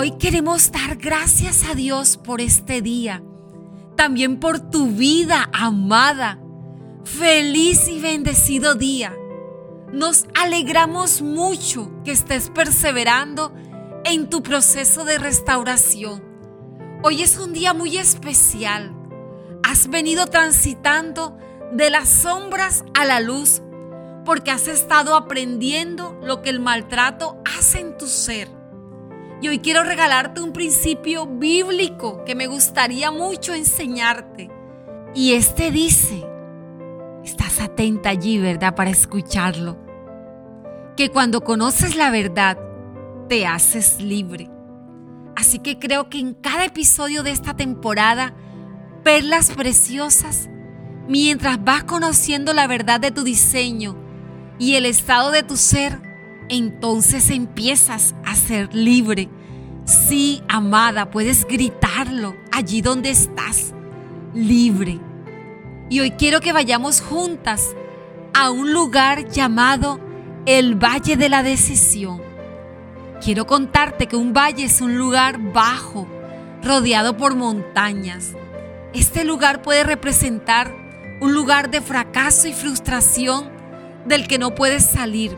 Hoy queremos dar gracias a Dios por este día, también por tu vida amada. Feliz y bendecido día. Nos alegramos mucho que estés perseverando en tu proceso de restauración. Hoy es un día muy especial. Has venido transitando de las sombras a la luz porque has estado aprendiendo lo que el maltrato hace en tu ser. Y hoy quiero regalarte un principio bíblico que me gustaría mucho enseñarte. Y este dice, estás atenta allí, ¿verdad? Para escucharlo. Que cuando conoces la verdad, te haces libre. Así que creo que en cada episodio de esta temporada, perlas preciosas, mientras vas conociendo la verdad de tu diseño y el estado de tu ser, entonces empiezas a ser libre. Sí, amada, puedes gritarlo allí donde estás, libre. Y hoy quiero que vayamos juntas a un lugar llamado el Valle de la Decisión. Quiero contarte que un valle es un lugar bajo, rodeado por montañas. Este lugar puede representar un lugar de fracaso y frustración del que no puedes salir,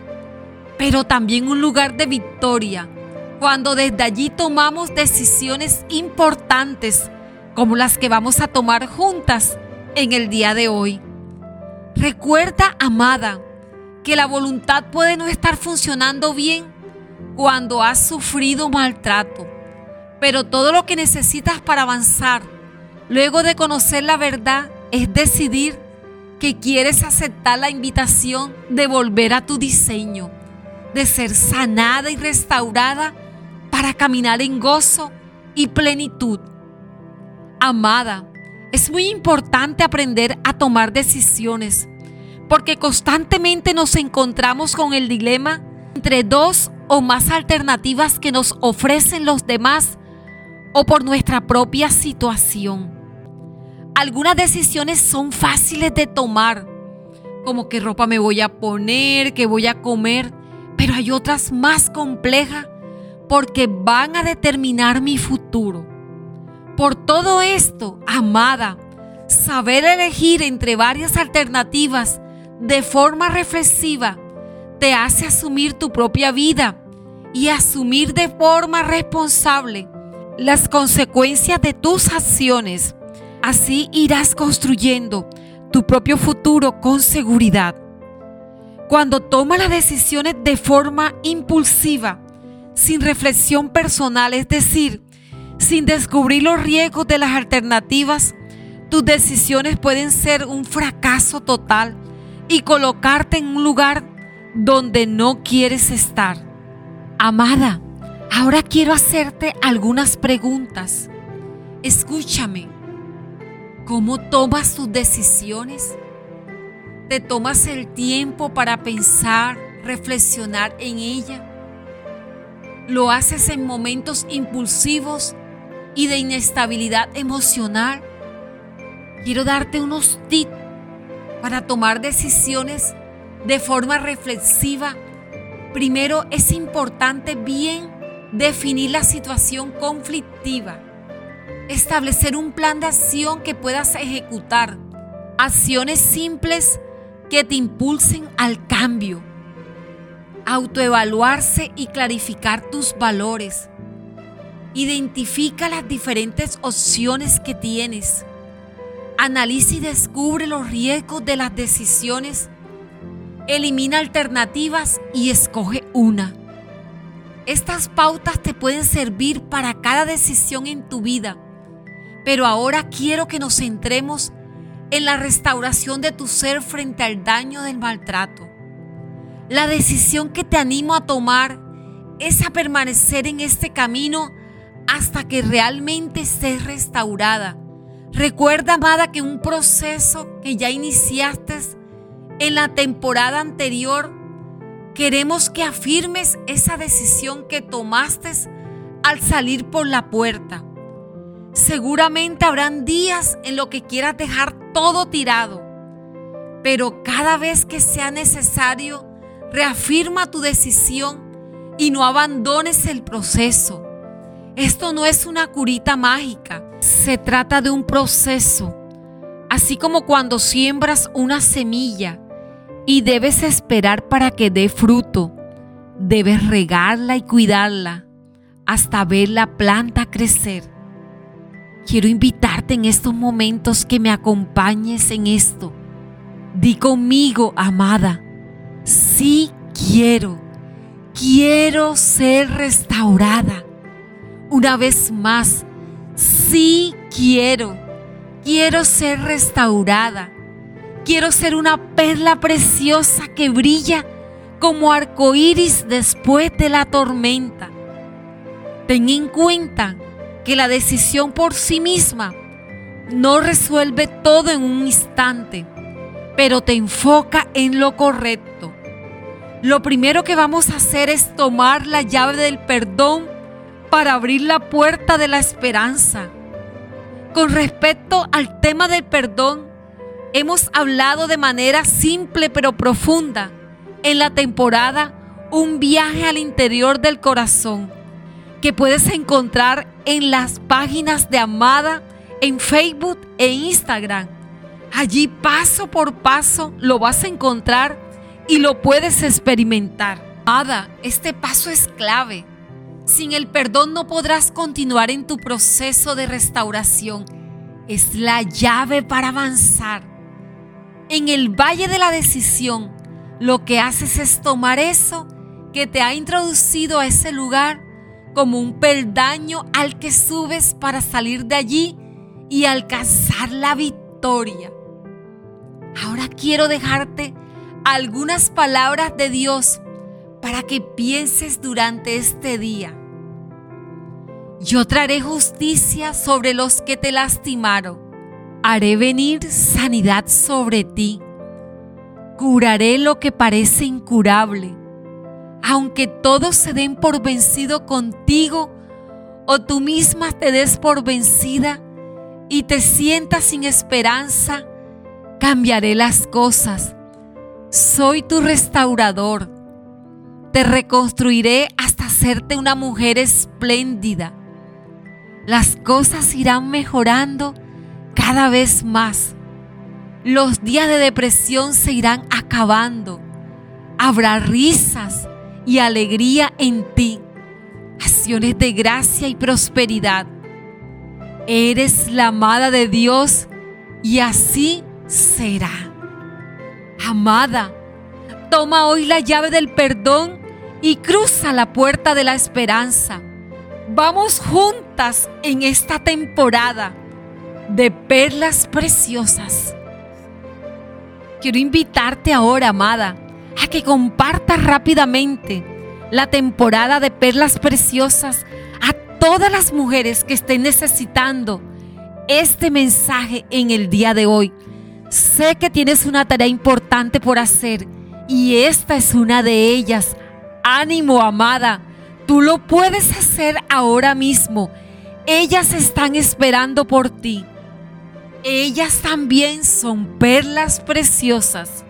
pero también un lugar de victoria, cuando desde allí tomamos decisiones importantes como las que vamos a tomar juntas en el día de hoy. Recuerda, amada, que la voluntad puede no estar funcionando bien cuando has sufrido maltrato, pero todo lo que necesitas para avanzar, luego de conocer la verdad, es decidir que quieres aceptar la invitación de volver a tu diseño, de ser sanada y restaurada para caminar en gozo y plenitud. Amada, es muy importante aprender a tomar decisiones porque constantemente nos encontramos con el dilema entre dos o más alternativas que nos ofrecen los demás o por nuestra propia situación. Algunas decisiones son fáciles de tomar, como qué ropa me voy a poner, qué voy a comer, pero hay otras más complejas porque van a determinar mi futuro. Por todo esto, amada, saber elegir entre varias alternativas de forma reflexiva te hace asumir tu propia vida y asumir de forma responsable las consecuencias de tus acciones. Así irás construyendo tu propio futuro con seguridad. Cuando tomas las decisiones de forma impulsiva, sin reflexión personal, es decir, sin descubrir los riesgos de las alternativas, tus decisiones pueden ser un fracaso total y colocarte en un lugar donde no quieres estar. Amada, ahora quiero hacerte algunas preguntas. Escúchame. ¿Cómo tomas tus decisiones? ¿Te tomas el tiempo para pensar, reflexionar en ella? ¿Lo haces en momentos impulsivos y de inestabilidad emocional? Quiero darte unos tips para tomar decisiones de forma reflexiva, primero es importante bien definir la situación conflictiva, establecer un plan de acción que puedas ejecutar, acciones simples que te impulsen al cambio, autoevaluarse y clarificar tus valores. Identifica las diferentes opciones que tienes. Analiza y descubre los riesgos de las decisiones elimina alternativas y escoge una. Estas pautas te pueden servir para cada decisión en tu vida, pero ahora quiero que nos centremos en la restauración de tu ser frente al daño del maltrato. La decisión que te animo a tomar es a permanecer en este camino hasta que realmente estés restaurada. Recuerda, amada, que un proceso que ya iniciaste en la temporada anterior, queremos que afirmes esa decisión que tomaste al salir por la puerta. Seguramente habrán días en los que quieras dejar todo tirado, pero cada vez que sea necesario, reafirma tu decisión y no abandones el proceso. Esto no es una curita mágica, se trata de un proceso, así como cuando siembras una semilla y debes esperar para que dé fruto, debes regarla y cuidarla hasta ver la planta crecer. Quiero invitarte en estos momentos que me acompañes en esto. Di conmigo, amada, sí quiero, quiero ser restaurada una vez más, sí quiero, quiero ser restaurada. Quiero ser una perla preciosa que brilla como arcoíris después de la tormenta. Ten en cuenta que la decisión por sí misma no resuelve todo en un instante, pero te enfoca en lo correcto. Lo primero que vamos a hacer es tomar la llave del perdón para abrir la puerta de la esperanza. Con respecto al tema del perdón, hemos hablado de manera simple pero profunda en la temporada Un viaje al interior del corazón, que puedes encontrar en las páginas de Amada en Facebook e Instagram. Allí paso por paso lo vas a encontrar y lo puedes experimentar. Amada, este paso es clave sin el perdón no podrás continuar en tu proceso de restauración. Es la llave para avanzar. En el valle de la decisión, lo que haces es tomar eso que te ha introducido a ese lugar como un peldaño al que subes para salir de allí y alcanzar la victoria. Ahora quiero dejarte algunas palabras de Dios para que pienses durante este día. Yo traeré justicia sobre los que te lastimaron. Haré venir sanidad sobre ti. Curaré lo que parece incurable. Aunque todos se den por vencido contigo o tú misma te des por vencida y te sientas sin esperanza, cambiaré las cosas. Soy tu restaurador. Te reconstruiré hasta hacerte una mujer espléndida las cosas irán mejorando cada vez más. Los días de depresión se irán acabando. Habrá risas y alegría en ti, acciones de gracia y prosperidad. Eres la amada de Dios y así será. Amada, toma hoy la llave del perdón y cruza la puerta de la esperanza Vamos juntas en esta temporada de perlas preciosas. Quiero invitarte ahora, amada, a que compartas rápidamente la temporada de perlas preciosas a todas las mujeres que estén necesitando este mensaje en el día de hoy. Sé que tienes una tarea importante por hacer y esta es una de ellas. Ánimo, amada Tú lo puedes hacer ahora mismo. Ellas están esperando por ti. Ellas también son perlas preciosas